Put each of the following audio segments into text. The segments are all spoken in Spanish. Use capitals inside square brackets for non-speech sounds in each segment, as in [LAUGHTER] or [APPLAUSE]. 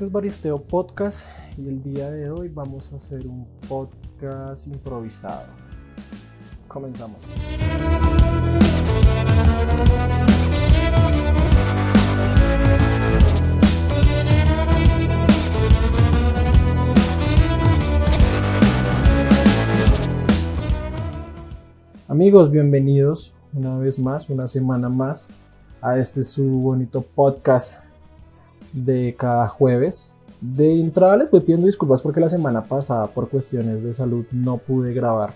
este es Baristeo Podcast y el día de hoy vamos a hacer un podcast improvisado. Comenzamos. Amigos, bienvenidos una vez más, una semana más a este su bonito podcast de cada jueves. De entrada les voy pidiendo disculpas porque la semana pasada por cuestiones de salud no pude grabar.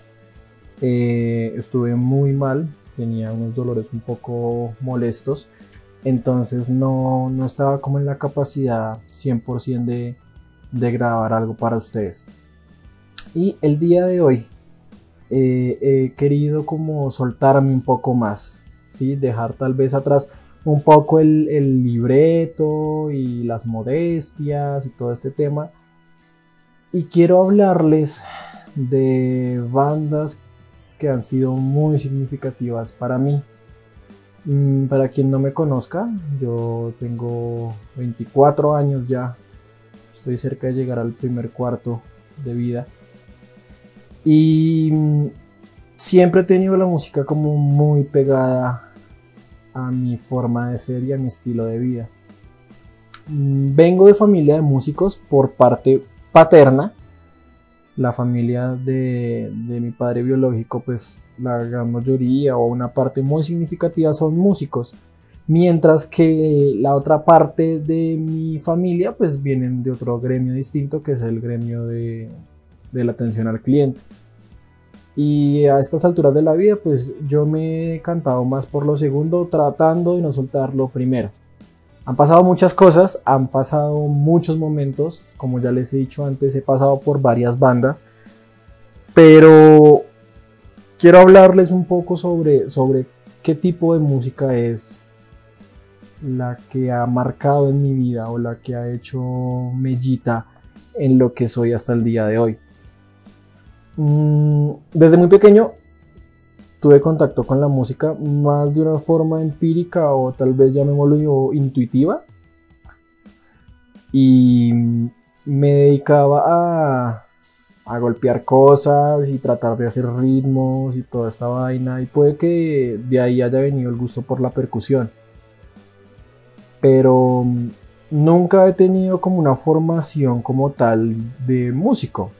Eh, estuve muy mal, tenía unos dolores un poco molestos, entonces no, no estaba como en la capacidad 100% de, de grabar algo para ustedes. Y el día de hoy eh, he querido como soltarme un poco más, ¿sí? dejar tal vez atrás un poco el, libreto y las modestias y todo este tema. Y quiero hablarles de bandas que han sido muy significativas para mí. Mm, para quien no me conozca, yo tengo 24 años ya. Estoy cerca de llegar al primer cuarto de vida. Y mm, siempre he tenido la música como muy pegada a mi forma de ser y a mi estilo de vida. Mm, vengo de familia de músicos por parte paterna. La familia de, mi padre biológico, pues la gran mayoría o una parte muy significativa son músicos. Mientras que la otra parte de mi familia, pues vienen de otro gremio distinto, que es el gremio de, de la atención al cliente. Y a estas alturas de la vida, pues yo me he cantado más por lo segundo, tratando de no soltar lo primero. Han pasado muchas cosas, han pasado muchos momentos, como ya les he dicho antes, he pasado por varias bandas, pero quiero hablarles un poco sobre, sobre qué tipo de música es la que ha marcado en mi vida o la que ha hecho mellita en lo que soy hasta el día de hoy. Mm, desde muy pequeño tuve contacto con la música más de una forma empírica o tal vez llamémoslo intuitiva. Y me dedicaba a, golpear cosas y tratar de hacer ritmos y toda esta vaina. Y puede que de ahí haya venido el gusto por la percusión. Pero mm, nunca he tenido como una formación como tal de músico.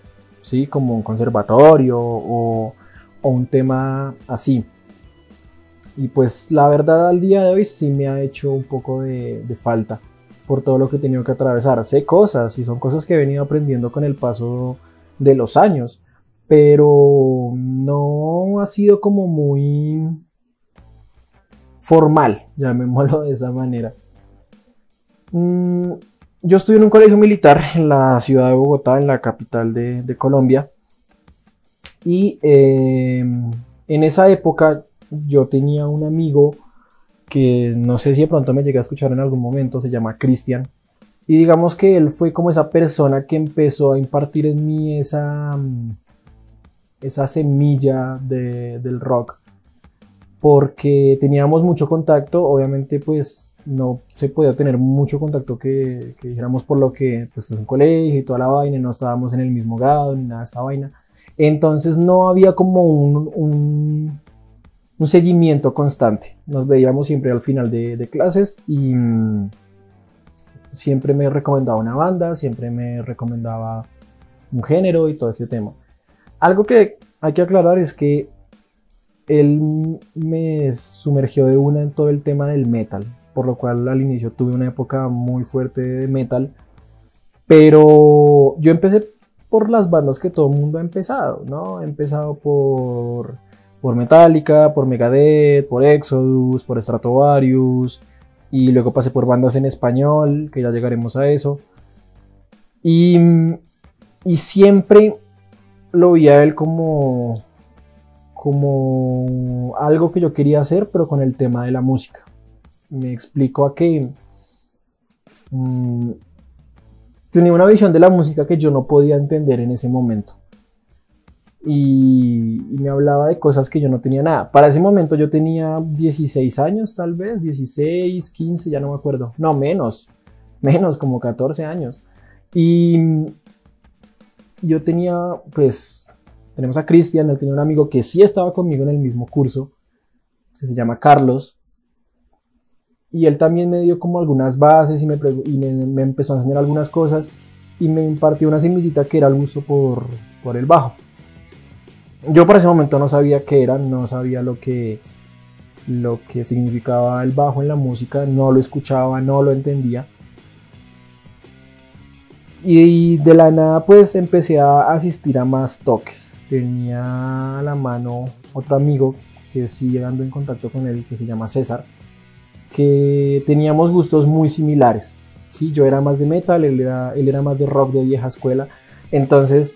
¿Sí? Como un conservatorio o, un tema así. Y pues la verdad al día de hoy sí me ha hecho un poco de, falta por todo lo que he tenido que atravesar. Sé cosas y son cosas que he venido aprendiendo con el paso de los años, pero no ha sido como muy formal, llamémoslo de esa manera. Mm, yo estuve en un colegio militar en la ciudad de Bogotá, en la capital de, Colombia. Y em, en esa época yo tenía un amigo que no sé si de pronto me llegué a escuchar en algún momento, se llama Cristian. Y digamos que él fue como esa persona que empezó a impartir en mí esa, esa semilla del rock. Porque teníamos mucho contacto, obviamente pues no se podía tener mucho contacto que, dijéramos por lo que pues es un colegio y toda la vaina, no estábamos en el mismo grado ni nada de esta vaina. Entonces no había como un, un, seguimiento constante. Nos veíamos siempre al final de, clases y mm, siempre me recomendaba una banda, siempre me recomendaba un género y todo este tema. Algo que hay que aclarar es que él me sumergió de una en todo el tema del metal por lo cual al inicio tuve una época muy fuerte de metal. Pero yo empecé por las bandas que todo el mundo ha empezado, ¿no? He empezado por, por Metallica, por Megadeth, por Exodus, por Stratovarius, y luego pasé por bandas en español, que ya llegaremos a eso. Y, y siempre lo vi a él como, como algo que yo quería hacer, pero con el tema de la música me explico a que mm, tenía una visión de la música que yo no podía entender en ese momento. Y, me hablaba de cosas que yo no tenía nada. Para ese momento yo tenía 16 años, tal vez, 16, 15, ya no me acuerdo. No, menos, menos, como 14 años. Y yo tenía, pues, tenemos a Cristian, él tenía un amigo que sí estaba conmigo en el mismo curso, que se llama Carlos. Y él también me dio como algunas bases y me, empezó a enseñar algunas cosas y me impartió una semillita que era el gusto por, el bajo. Yo por ese momento no sabía qué era, no sabía lo que, lo que significaba el bajo en la música, no lo escuchaba, no lo entendía. Y de la nada pues empecé a asistir a más toques. Tenía a la mano otro amigo que sigue llegando en contacto con él, que se llama César, que teníamos gustos muy similares. ¿sí? Yo era más de metal, él era, él era más de rock de vieja escuela. Entonces,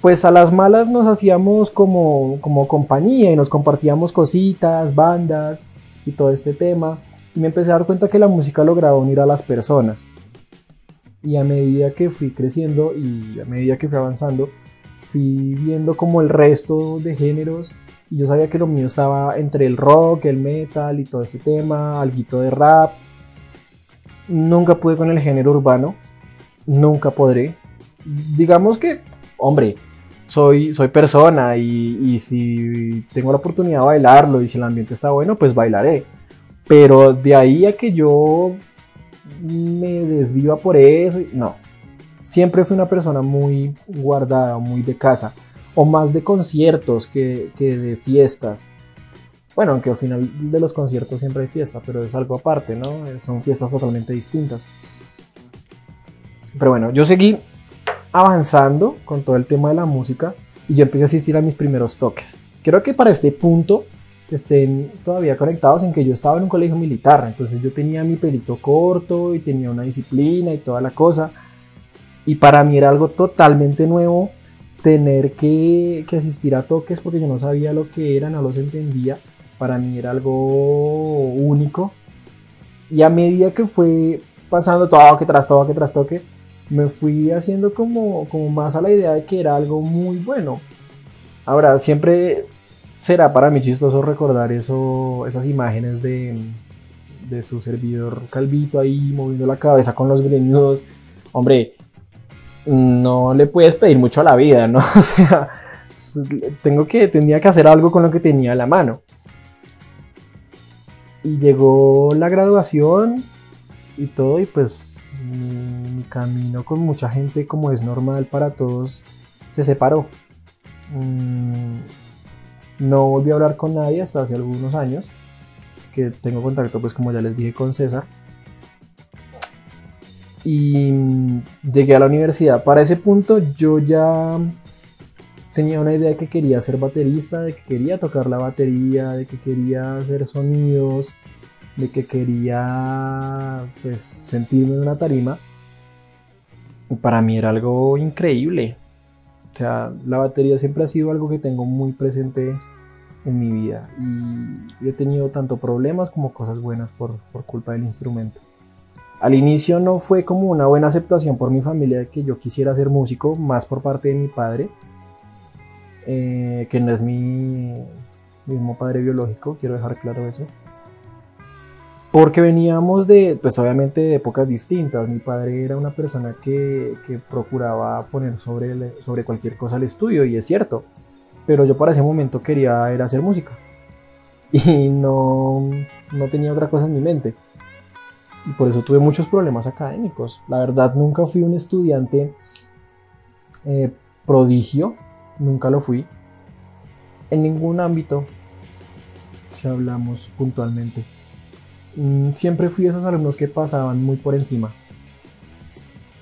pues a las malas nos hacíamos como, como compañía y nos compartíamos cositas, bandas y todo este tema. Y me empecé a dar cuenta que la música lograba unir a las personas. Y a medida que fui creciendo y a medida que fui avanzando, fui viendo como el resto de géneros yo sabía que lo mío estaba entre el rock, el metal y todo ese tema, algo de rap. Nunca pude con el género urbano, nunca podré. Digamos que, hombre, soy, soy persona y, y si tengo la oportunidad de bailarlo y si el ambiente está bueno, pues bailaré. Pero de ahí a que yo me desviva por eso. No, siempre fui una persona muy guardada, muy de casa, o más de conciertos que, de fiestas. Bueno, aunque al final de los conciertos siempre hay fiesta, pero es algo aparte, ¿no? Son fiestas totalmente distintas. Pero bueno, yo seguí avanzando con todo el tema de la música y yo empecé a asistir a mis primeros toques. Creo que para este punto estén todavía conectados en que yo estaba en un colegio militar, entonces yo tenía mi pelito corto y tenía una disciplina y toda la cosa. Y para mí era algo totalmente nuevo tener que, asistir a toques porque yo no sabía lo que era, no los entendía. Para mí era algo único. Y a medida que fue pasando toque tras toque tras toque, me fui haciendo como, como más a la idea de que era algo muy bueno. Ahora, siempre será para mí chistoso recordar eso, esas imágenes de, de su servidor Calvito ahí moviendo la cabeza con los greñudos. Hombre, no le puedes pedir mucho a la vida, ¿no? [LAUGHS] O sea, tengo que, tenía que hacer algo con lo que tenía a la mano. Y llegó la graduación y todo, y pues mi, camino con mucha gente, como es normal para todos, se separó. Mm, no volví a hablar con nadie hasta hace algunos años, que tengo contacto, pues como ya les dije, con César. Y llegué a la universidad. Para ese punto yo ya tenía una idea de que quería ser baterista, de que quería tocar la batería, de que quería hacer sonidos, de que quería pues sentirme en una tarima. Y para mí era algo increíble. O sea, la batería siempre ha sido algo que tengo muy presente en mi vida y he tenido tanto problemas como cosas buenas por, culpa del instrumento. Al inicio no fue como una buena aceptación por mi familia de que yo quisiera ser músico, más por parte de mi padre, eh, que no es mi mismo padre biológico, quiero dejar claro eso porque veníamos de, pues obviamente de épocas distintas. Mi padre era una persona que, procuraba poner sobre, sobre cualquier cosa el estudio, y es cierto. Pero yo para ese momento quería era hacer música. [LAUGHS] Y no, no tenía otra cosa en mi mente. Y por eso tuve muchos problemas académicos. La verdad, nunca fui un estudiante eh, prodigio, nunca lo fui. En ningún ámbito, si hablamos puntualmente. Mm, siempre fui esos alumnos que pasaban muy por encima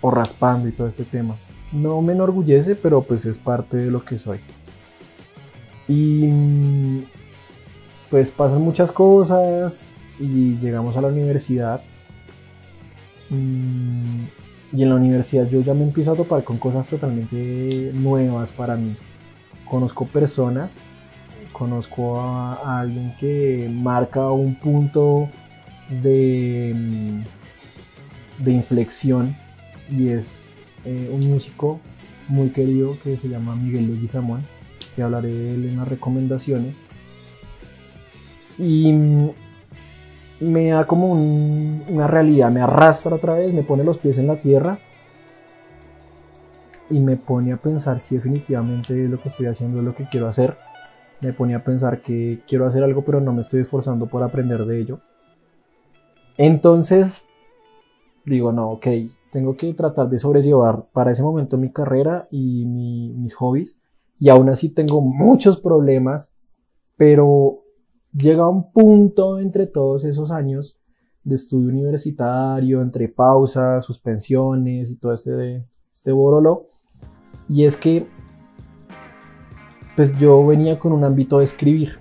o raspando y todo este tema. No me enorgullece, pero pues es parte de lo que soy. Y mm, pues pasan muchas cosas y llegamos a la universidad. Mm, y en la universidad yo ya me empiezo a topar con cosas totalmente nuevas para mí. Conozco personas, conozco a alguien que marca un punto de, de inflexión y es eh, un músico muy querido que se llama Miguel Leguizamón, que hablaré de él en las recomendaciones. Y me da como una realidad, me arrastra otra vez, me pone los pies en la tierra y me pone a pensar si definitivamente lo que estoy haciendo es lo que quiero hacer. Me pone a pensar que quiero hacer algo pero no me estoy esforzando por aprender de ello. Entonces digo, no, ok, tengo que tratar de sobrellevar para ese momento mi carrera y mis hobbies. Y aún así tengo muchos problemas, pero llega un punto entre todos esos años de estudio universitario, entre pausas, suspensiones y todo este, este borolo. Y es que pues yo venía con un ámbito de escribir,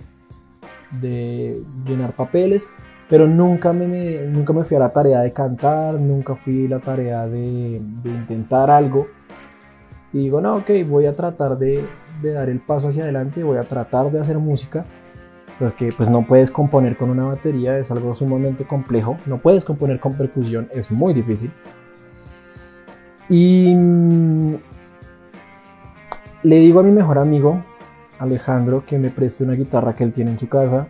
de llenar papeles, pero nunca me, nunca me fui a la tarea de cantar, nunca fui a la tarea de, intentar algo. Y digo, no, ok, voy a tratar de, de, dar el paso hacia adelante, voy a tratar de hacer música, porque pues no puedes componer con una batería, es algo sumamente complejo, no puedes componer con percusión, es muy difícil. Y mm, le digo a mi mejor amigo, Alejandro, que me preste una guitarra que él tiene en su casa,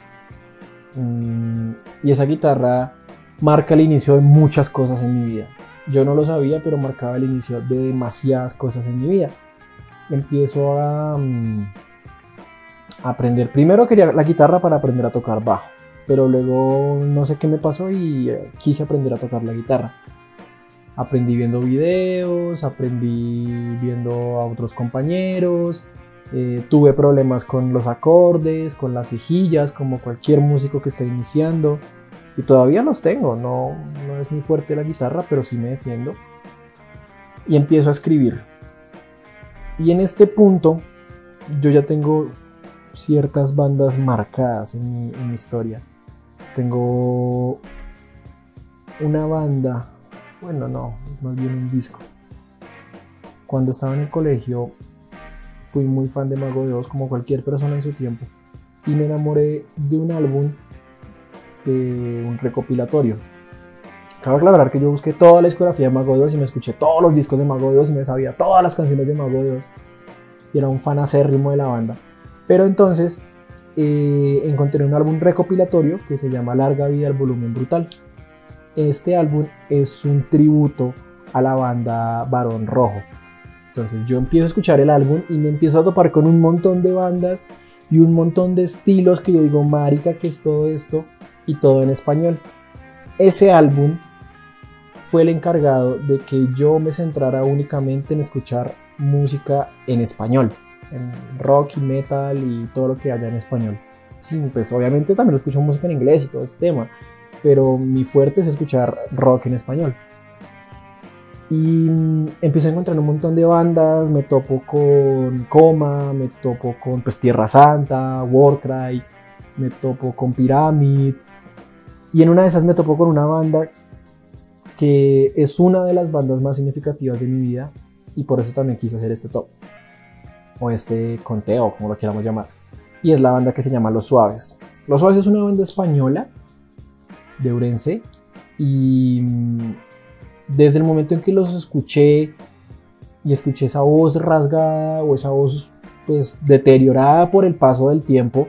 Mm, y esa guitarra marca el inicio de muchas cosas en mi vida. Yo no lo sabía, pero marcaba el inicio de demasiadas cosas en mi vida. Empiezo a, mm, aprender. Primero quería la guitarra para aprender a tocar bajo, pero luego no sé qué me pasó y eh, quise aprender a tocar la guitarra. Aprendí viendo videos, aprendí viendo a otros compañeros, eh, tuve problemas con los acordes, con las cejillas, como cualquier músico que está iniciando. Y todavía los tengo, no, no es muy fuerte la guitarra, pero sí me defiendo. Y empiezo a escribir. Y en este punto yo ya tengo ciertas bandas marcadas en mi, historia. Tengo una banda, bueno no, más bien un disco. Cuando estaba en el colegio fui muy fan de Mago de Oz como cualquier persona en su tiempo y me enamoré de un álbum de un recopilatorio. Cabe aclarar que yo busqué toda la discografía de Mago de Oz y me escuché todos los discos de Mago de Oz y me sabía todas las canciones de Mago de Oz y era un fan acérrimo de la banda. Pero entonces eh, encontré un álbum recopilatorio que se llama Larga Vida al Volumen Brutal. Este álbum es un tributo a la banda Barón Rojo. Entonces yo empiezo a escuchar el álbum y me empiezo a topar con un montón de bandas y un montón de estilos que yo digo, marica, que es todo esto y todo en español. Ese álbum fue el encargado de que yo me centrara únicamente en escuchar música en español, rock y metal y todo lo que haya en español. Sí, pues obviamente también escucho música en inglés y todo este tema, pero mi fuerte es escuchar rock en español. Y empiezo a encontrar un montón de bandas, me topo con Coma, me topo con pues, Tierra Santa, Warcry, me topo con Pyramid. Y en una de esas me topo con una banda que es una de las bandas más significativas de mi vida y por eso también quise hacer este top o este conteo, como lo queramos llamar. Y es la banda que se llama Los Suaves. Los Suaves es una banda española de Urense y desde el momento en que los escuché y escuché esa voz rasgada o esa voz pues deteriorada por el paso del tiempo,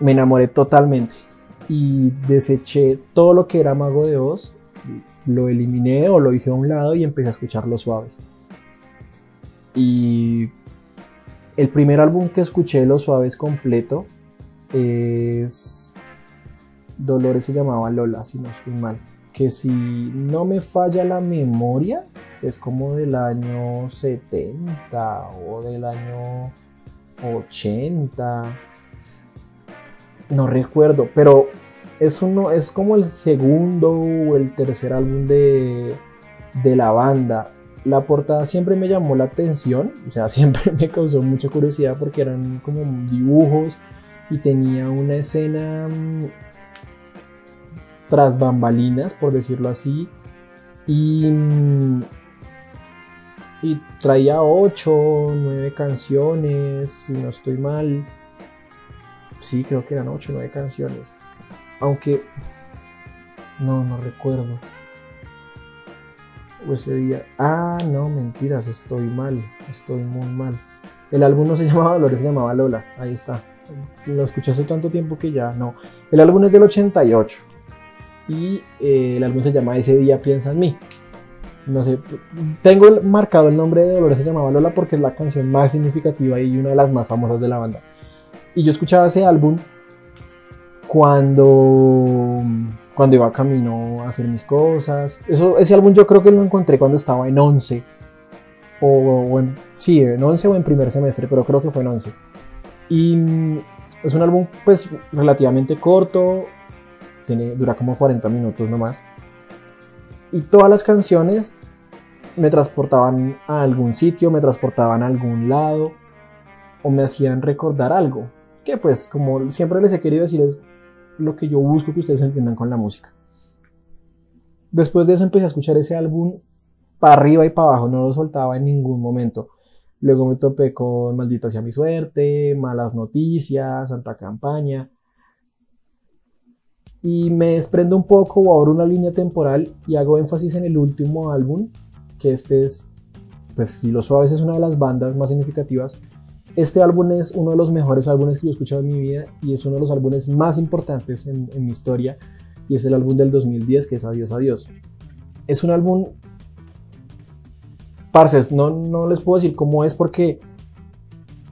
me enamoré totalmente y deseché todo lo que era Mago de Oz, lo eliminé o lo hice a un lado y empecé a escuchar los suaves. Y el primer álbum que escuché los suaves completo es Dolores se llamaba Lola, si no estoy mal que si no me falla la memoria, es como del año 70 o del año 80. No recuerdo, pero es, uno, es como el segundo o el tercer álbum de, de la banda. La portada siempre me llamó la atención, o sea, [LAUGHS] siempre me causó mucha curiosidad porque eran como dibujos y tenía una escena mm, tras bambalinas, por decirlo así. Y, y traía 8, 9 canciones, si no estoy mal. Sí, creo que eran 8 o 9 canciones. Aunque no, no recuerdo. Ese día. Ah, no, mentiras, estoy mal. Estoy muy mal. El álbum no se [LAUGHS] llamaba Dolores, se llamaba Lola. Ahí está. Lo escuché hace tanto tiempo que ya no. El álbum es del 88 y eh, el álbum se llama Ese día piensa en mí. no sé, tengo marcado el nombre de Dolores se llamaba Lola porque es la canción más significativa y una de las más famosas de la banda. Y yo escuchaba ese álbum cuando, cuando iba camino a hacer mis cosas. Eso, ese álbum yo creo que lo encontré cuando estaba en 11. O, en, sí, en 11 o en primer semestre, pero creo que fue en 11. Y es un álbum pues relativamente corto, tiene, dura como 40 minutos nomás. Y todas las canciones me transportaban a algún sitio, me transportaban a algún lado o me hacían recordar algo. Que pues como siempre les he querido decir es lo que yo busco que ustedes entiendan con la música. Después de eso empecé a escuchar ese álbum para arriba y para abajo, no lo soltaba en ningún momento. Luego me topé con Maldito sea mi suerte, Malas noticias, Santa Campaña. Y me desprendo un poco o abro una línea temporal y hago énfasis en el último álbum, que este es, pues si lo suaves es una de las bandas más significativas. Este álbum es uno de los mejores álbumes que yo he escuchado en mi vida y es uno de los álbumes más importantes en, en mi historia y es el álbum del 2010 que es Adiós Adiós. Es un álbum Parces, no, no les puedo decir cómo es porque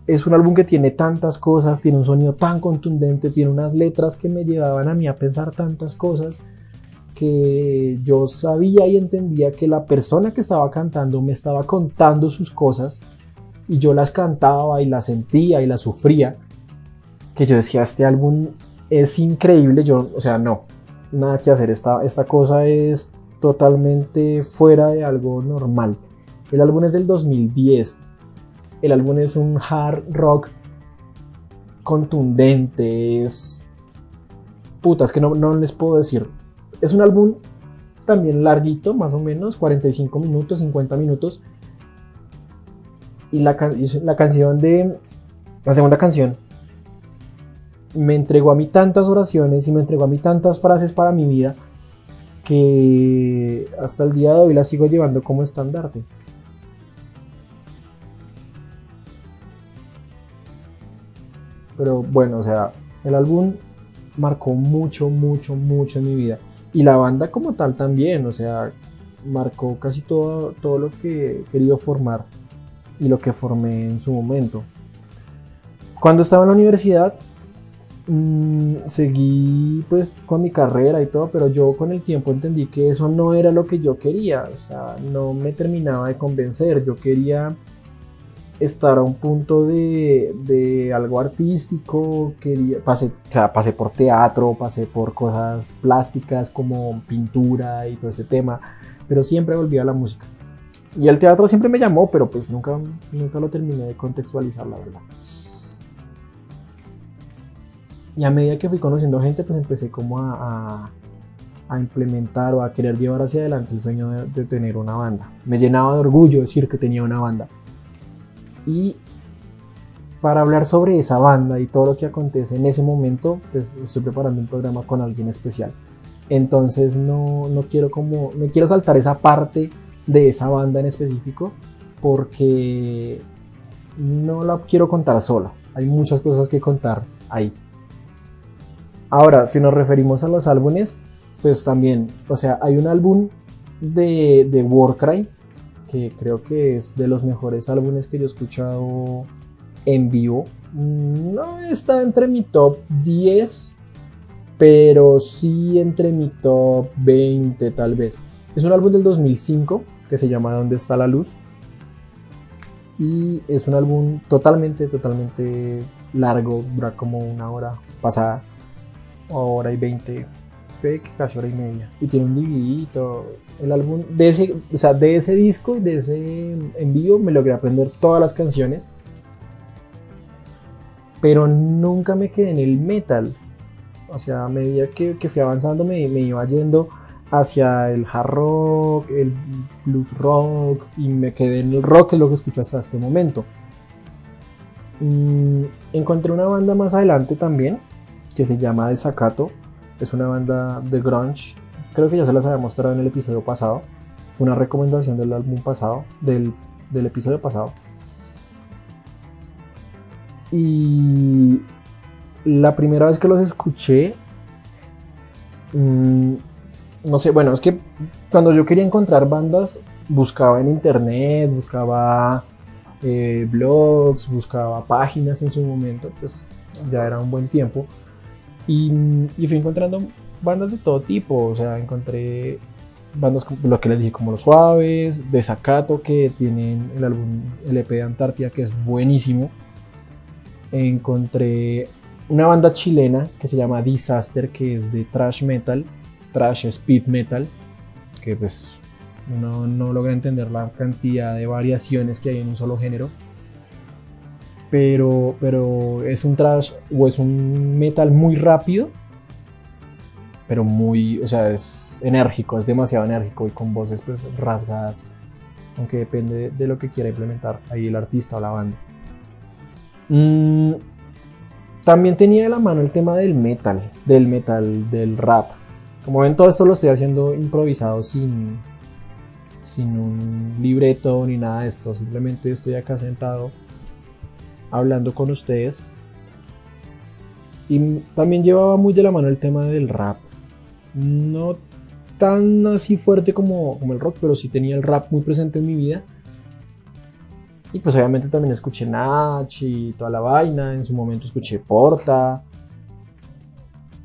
es un álbum que tiene tantas cosas, tiene un sonido tan contundente, tiene unas letras que me llevaban a mí a pensar tantas cosas que yo sabía y entendía que la persona que estaba cantando me estaba contando sus cosas y yo las cantaba y las sentía y las sufría, que yo decía, este álbum es increíble, yo, o sea, no, nada que hacer, esta, esta cosa es totalmente fuera de algo normal. El álbum es del 2010. El álbum es un hard rock contundente. Es. Putas, que no, no les puedo decir. Es un álbum también larguito, más o menos, 45 minutos, 50 minutos. Y la, la canción de. La segunda canción me entregó a mí tantas oraciones y me entregó a mí tantas frases para mi vida que hasta el día de hoy la sigo llevando como estandarte. Pero bueno, o sea, el álbum marcó mucho, mucho, mucho en mi vida. Y la banda como tal también, o sea, marcó casi todo, todo lo que he querido formar y lo que formé en su momento. Cuando estaba en la universidad, mmm, seguí pues con mi carrera y todo, pero yo con el tiempo entendí que eso no era lo que yo quería, o sea, no me terminaba de convencer, yo quería estar a un punto de, algo artístico, quería, pasé, o sea, pasé por teatro, pasé por cosas plásticas como pintura y todo ese tema, pero siempre volví a la música. Y el teatro siempre me llamó, pero pues nunca, nunca lo terminé de contextualizar, la verdad. Y a medida que fui conociendo gente, pues empecé como a, a, implementar o a querer llevar hacia adelante el sueño de, de tener una banda. Me llenaba de orgullo decir que tenía una banda y para hablar sobre esa banda y todo lo que acontece en ese momento, pues estoy preparando un programa con alguien especial. Entonces no, no quiero como, no quiero saltar esa parte de esa banda en específico porque no la quiero contar sola. Hay muchas cosas que contar ahí. Ahora, si nos referimos a los álbumes, pues también, o sea, hay un álbum de, de Warcry que creo que es de los mejores álbumes que yo he escuchado en vivo. No está entre mi top 10, pero sí entre mi top 20 tal vez. Es un álbum del 2005 que se llama ¿Dónde está la luz? Y es un álbum totalmente, totalmente largo, dura como una hora pasada, hora y 20 casi hora y media. Y tiene un todo. El álbum, de ese, o sea, de ese disco y de ese en vivo me logré aprender todas las canciones. Pero nunca me quedé en el metal. O sea, a medida que, que fui avanzando me, me iba yendo hacia el hard rock, el blues rock y me quedé en el rock, que es lo que escucho hasta este momento. Encontré una banda más adelante también que se llama Desacato es una banda de grunge. Creo que ya se las había mostrado en el episodio pasado. Fue una recomendación del álbum pasado, del, episodio pasado. Y la primera vez que los escuché, mm, no sé, bueno, es que cuando yo quería encontrar bandas buscaba en internet, buscaba eh, blogs, buscaba páginas en su momento, pues ya era un buen tiempo. Y, fui encontrando bandas de todo tipo, o sea, encontré bandas como lo que les dije como Los Suaves, Desacato que tienen el álbum LP de Antártida que es buenísimo. Encontré una banda chilena que se llama Disaster que es de thrash metal, thrash speed metal, que pues uno no logra entender la cantidad de variaciones que hay en un solo género. Pero, pero es un thrash o es un metal muy rápido, pero muy, o sea, es enérgico, es demasiado enérgico y con voces pues rasgadas, aunque depende de lo que quiera implementar ahí el artista o la banda. Mm, también tenía de la mano el tema del metal, del metal, del rap. Como ven, todo esto lo estoy haciendo improvisado sin, sin un libreto ni nada de esto. Simplemente estoy acá sentado hablando con ustedes. Y también llevaba muy de la mano el tema del rap. No tan así fuerte como, como el rock, pero sí tenía el rap muy presente en mi vida. Y pues obviamente también escuché Nach y toda la vaina. En su momento escuché Porta.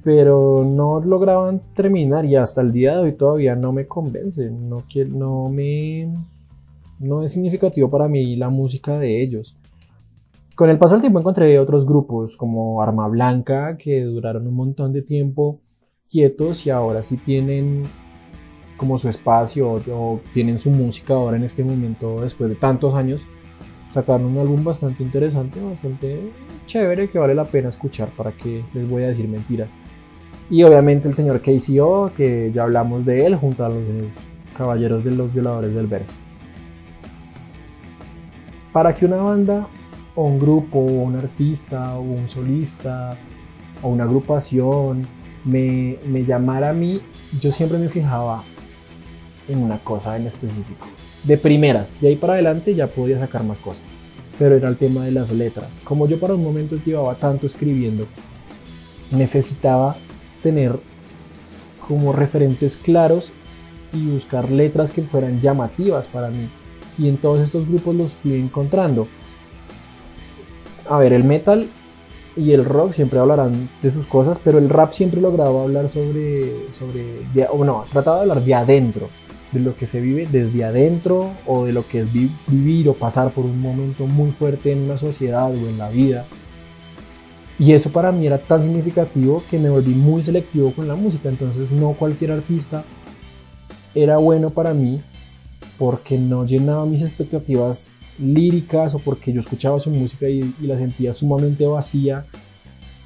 Pero no lograban terminar y hasta el día de hoy todavía no me convence. No, no me. No es significativo para mí la música de ellos. Con el paso del tiempo encontré otros grupos como Arma Blanca que duraron un montón de tiempo quietos y ahora sí tienen como su espacio o, tienen su música ahora en este momento después de tantos años sacaron un álbum bastante interesante bastante chévere que vale la pena escuchar para que les voy a decir mentiras y obviamente el señor KCO que ya hablamos de él junto a los caballeros de los violadores del verso para que una banda o un grupo o un artista o un solista o una agrupación me, me llamara a mí, yo siempre me fijaba en una cosa en específico. De primeras, de ahí para adelante ya podía sacar más cosas. Pero era el tema de las letras. Como yo para un momento llevaba tanto escribiendo, necesitaba tener como referentes claros y buscar letras que fueran llamativas para mí. Y en todos estos grupos los fui encontrando. A ver, el metal y el rock siempre hablarán de sus cosas, pero el rap siempre lograba hablar sobre, sobre o no, trataba de hablar de adentro, de lo que se vive desde adentro o de lo que es vivir o pasar por un momento muy fuerte en una sociedad o en la vida. Y eso para mí era tan significativo que me volví muy selectivo con la música, entonces no cualquier artista era bueno para mí porque no llenaba mis expectativas líricas o porque yo escuchaba su música y, la sentía sumamente vacía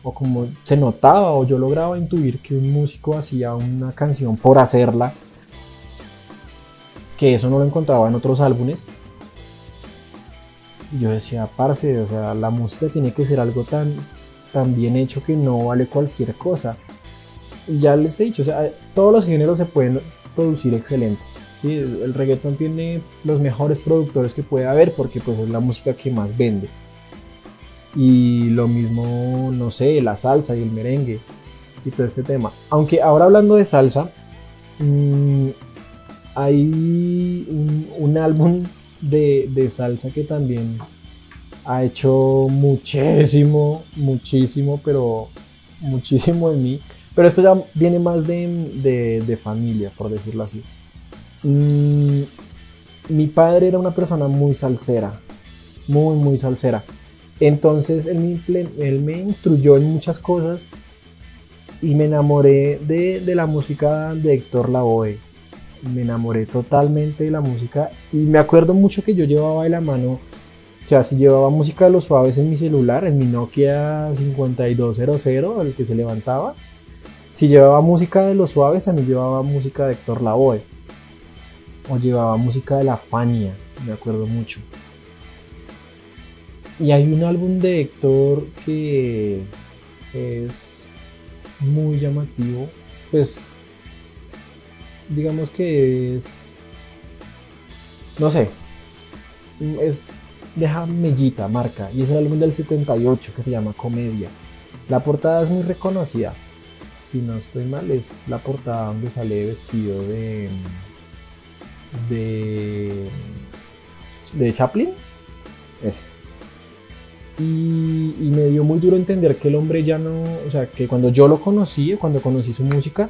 o como se notaba o yo lograba intuir que un músico hacía una canción por hacerla, que eso no lo encontraba en otros álbumes. Y yo decía, parce, o sea, la música tiene que ser algo tan, tan bien hecho que no vale cualquier cosa. Y ya les he dicho, o sea, todos los géneros se pueden producir excelente el reggaetón tiene los mejores productores que puede haber porque pues es la música que más vende. Y lo mismo, no sé, la salsa y el merengue y todo este tema. Aunque ahora hablando de salsa, mm, hay un, álbum de, de, salsa que también ha hecho muchísimo, muchísimo, pero muchísimo de mí. Pero esto ya viene más de, de familia, por decirlo así. Mm, mi padre era una persona muy salsera, muy, muy salsera. Entonces él me, instruyó en muchas cosas y me enamoré de, la música de Héctor Lavoe. Me enamoré totalmente de la música y me acuerdo mucho que yo llevaba de la mano, o sea, si llevaba música de los suaves en mi celular, en mi Nokia 5200, el que se levantaba, si llevaba música de los suaves, a mí llevaba música de Héctor Lavoe. O llevaba música de la Fania, me acuerdo mucho. Y hay un álbum de Héctor que es muy llamativo, pues digamos que es, no sé, es, deja mellita, marca, y es el álbum del 78 que se llama Comedia. La portada es muy reconocida, si no estoy mal, es la portada donde sale vestido de de, de Chaplin. Ese. Y, y, me dio muy duro entender que el hombre ya no, o sea, que cuando yo lo conocí, cuando conocí su música,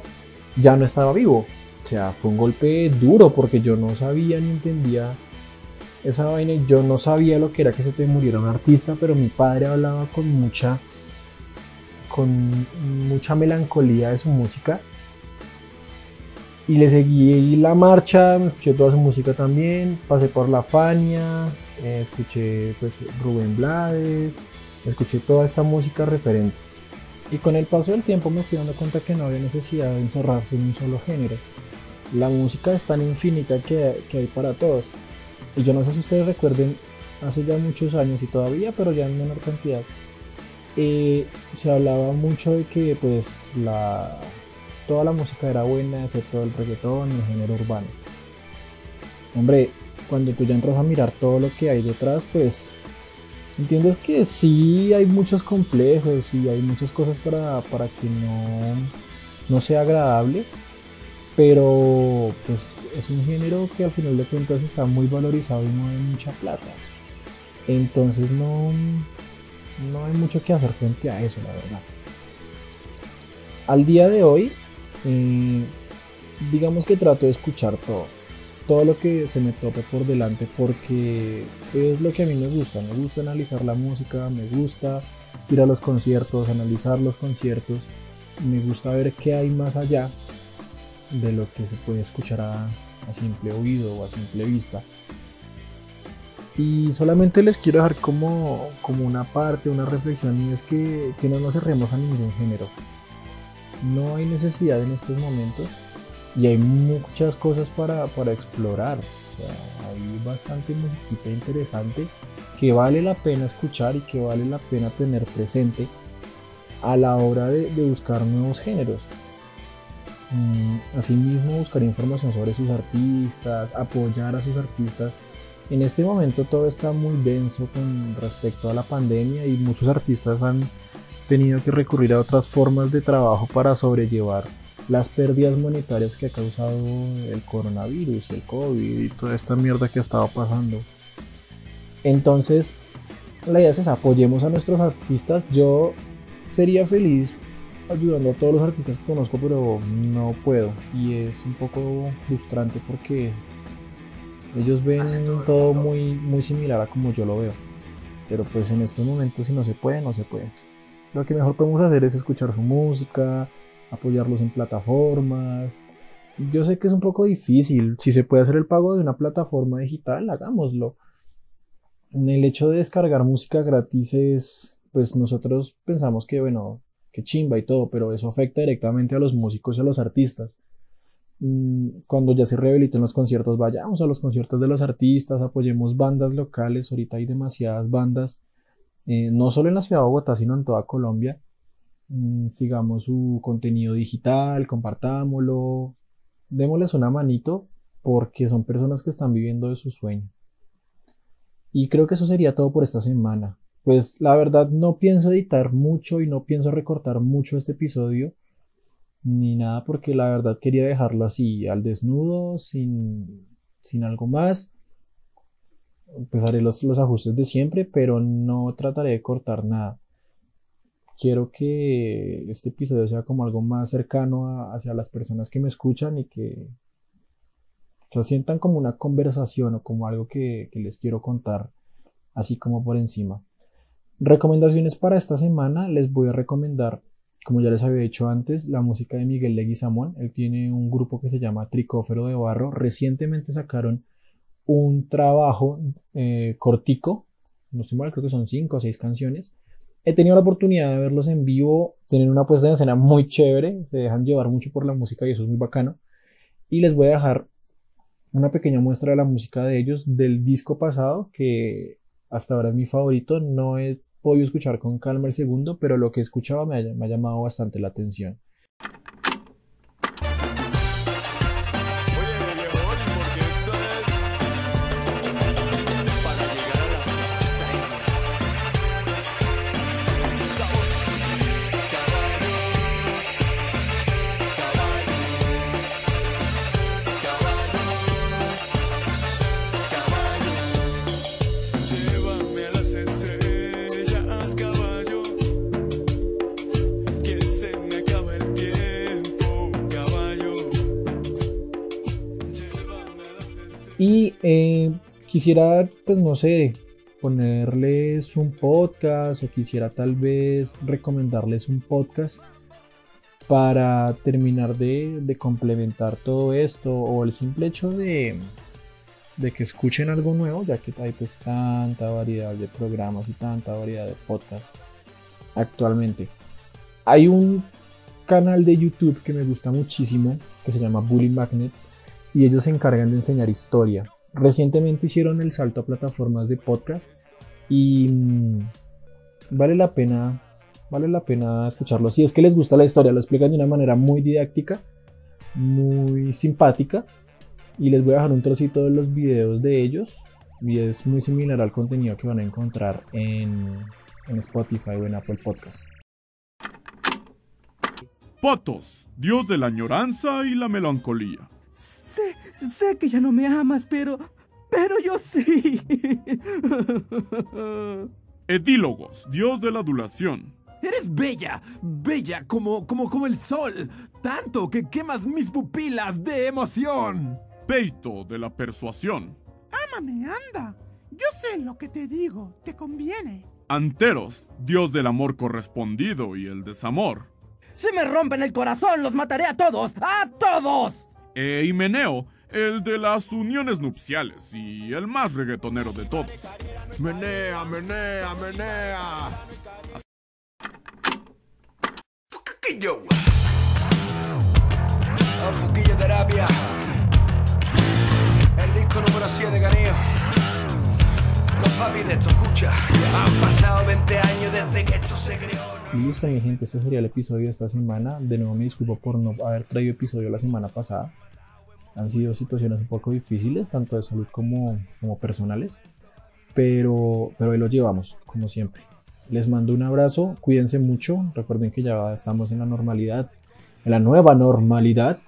ya no estaba vivo. O sea, fue un golpe duro porque yo no sabía ni entendía esa vaina yo no sabía lo que era que se te muriera un artista, pero mi padre hablaba con mucha con mucha melancolía de su música y le seguí la marcha, escuché toda su música también, pasé por La Fania, eh, escuché pues Rubén Blades, escuché toda esta música referente. Y con el paso del tiempo me fui dando cuenta que no había necesidad de encerrarse en un solo género. La música es tan infinita que, que hay para todos. Y yo no sé si ustedes recuerden, hace ya muchos años y todavía, pero ya en menor cantidad, eh, se hablaba mucho de que pues la, toda la música era buena, excepto el reggaetón y el género urbano. Hombre, cuando tú ya entras a mirar todo lo que hay detrás, pues entiendes que sí hay muchos complejos y hay muchas cosas para, para que no, no sea agradable, pero pues es un género que al final de cuentas está muy valorizado y hay mucha plata. Entonces no, no hay mucho que hacer frente a eso, la verdad. Al día de hoy, eh, digamos que trato de escuchar todo, todo lo que se me tope por delante porque es lo que a mí me gusta, me gusta analizar la música, me gusta ir a los conciertos, analizar los conciertos, me gusta ver qué hay más allá de lo que se puede escuchar a, simple oído o a simple vista. Y solamente les quiero dejar como, como una parte, una reflexión, y es que, no nos cerremos a ningún género. No hay necesidad en estos momentos y hay muchas cosas para, explorar. hay bastante música interesante que vale la pena escuchar y que vale la pena tener presente a la hora de, buscar nuevos géneros. Mm, asimismo, buscar información sobre sus artistas, apoyar a sus artistas en este momento todo está muy denso con respecto a la pandemia y muchos artistas han tenido que recurrir a otras formas de trabajo para sobrellevar las pérdidas monetarias que ha causado el coronavirus, el COVID y toda esta mierda que ha estado pasando. Entonces, la idea es apoyemos a nuestros artistas. Yo sería feliz ayudando a todos los artistas que conozco, pero no puedo. Y es un poco frustrante porque ellos ven todo muy, muy similar a como yo lo veo. Pero pues en estos momentos si no se puede, no se puede. Lo que mejor podemos hacer es escuchar su música, apoyarlos en plataformas. Yo sé que es un poco difícil. Si se puede hacer el pago de una plataforma digital, hagámoslo. En el hecho de descargar música gratis es, pues nosotros pensamos que, bueno, que chimba y todo, pero eso afecta directamente a los músicos y a los artistas. Mm, cuando ya se rehabiliten los conciertos, vayamos a los conciertos de los artistas, apoyemos bandas locales, ahorita hay demasiadas bandas, eh, no solo en la ciudad de Bogotá, sino en toda Colombia. Mm, sigamos su contenido digital, compartámoslo, démosles una manito porque son personas que están viviendo de su sueño. Y creo que eso sería todo por esta semana. Pues la verdad no pienso editar mucho y no pienso recortar mucho este episodio ni nada porque la verdad quería dejarlo así al desnudo, sin, sin algo más. Empezaré los, los ajustes de siempre, pero no trataré de cortar nada. Quiero que este episodio sea como algo más cercano hacia las personas que me escuchan y que lo sientan como una conversación o como algo que, que les quiero contar, así como por encima. Recomendaciones para esta semana, les voy a recomendar como ya les había dicho antes, la música de Miguel Leguizamón. Él tiene un grupo que se llama Tricófero de Barro. Recientemente sacaron un trabajo eh, cortico, no estoy mal, creo que son cinco o seis canciones. He tenido la oportunidad de verlos en vivo, tienen una puesta en escena muy chévere, se dejan llevar mucho por la música y eso es muy bacano. Y les voy a dejar una pequeña muestra de la música de ellos del disco pasado, que hasta ahora es mi favorito. No he podido escuchar con calma el segundo, pero lo que escuchaba me me ha llamado bastante la atención. Y eh, quisiera, pues no sé, ponerles un podcast o quisiera tal vez recomendarles un podcast para terminar de, complementar todo esto o el simple hecho de, que escuchen algo nuevo, ya que hay pues tanta variedad de programas y tanta variedad de podcasts actualmente. Hay un canal de YouTube que me gusta muchísimo que se llama Bully Magnets y ellos se encargan de enseñar historia. Recientemente hicieron el salto a plataformas de podcast y mm, vale la pena vale la pena escucharlo. Si es que les gusta la historia, lo explican de una manera muy didáctica, muy simpática y les voy a dejar un trocito de los videos de ellos y es muy similar al contenido que van a encontrar en, en Spotify o en Apple Podcast. Patos, dios de la añoranza y la melancolía. Sé, sé que ya no me amas, pero... Pero yo sí. [LAUGHS] Edílogos, dios de la adulación. Eres bella, bella como, como, como el sol, tanto que quemas mis pupilas de emoción. Peito de la persuasión. Ámame, anda. Yo sé lo que te digo, te conviene. Anteros, dios del amor correspondido y el desamor. Si me rompen el corazón, los mataré a todos, a todos e Himeneo, el de las uniones nupciales y el más reggaetonero de todos. Menea, menea, menea. Fuquillo. El Fuquillo Terapia. El disco número 7 de Canillo. Los papis de esto, escucha. Han pasado 20 años desde que esto se creó. Y listo, mi gente, este sería el episodio de esta semana. De nuevo me disculpo por no haber traído episodio la semana pasada han sido situaciones un poco difíciles, tanto de salud como, como personales, pero, pero ahí lo llevamos, como siempre. Les mando un abrazo, cuídense mucho, recuerden que ya estamos en la normalidad, en la nueva normalidad,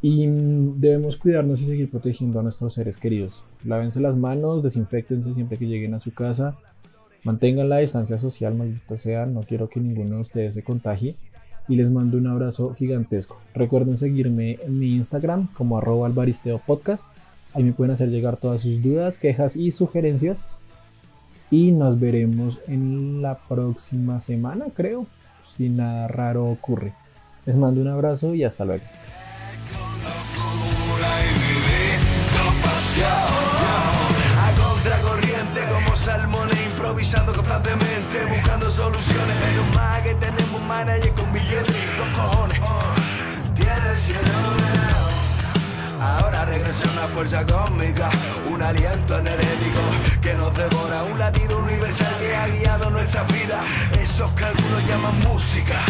y debemos cuidarnos y seguir protegiendo a nuestros seres queridos. Lávense las manos, desinfectense siempre que lleguen a su casa, mantengan la distancia social, maldito sea, no quiero que ninguno de ustedes se contagie y les mando un abrazo gigantesco. Recuerden seguirme en mi Instagram como arroba albaristeo podcast. Ahí me pueden hacer llegar todas sus dudas, quejas y sugerencias. Y nos veremos en la próxima semana, creo, si nada raro ocurre. Les mando un abrazo y hasta luego. Cojones. Cielo Ahora regresa una fuerza cósmica, un aliento energético que nos devora, un latido universal que ha guiado nuestra vida. Esos cálculos llaman música.